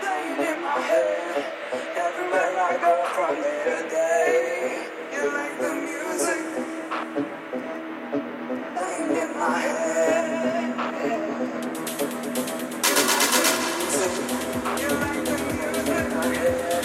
playing in my head. Everywhere I go from day to day, you like the music playing in my head. You like the music, you like the music.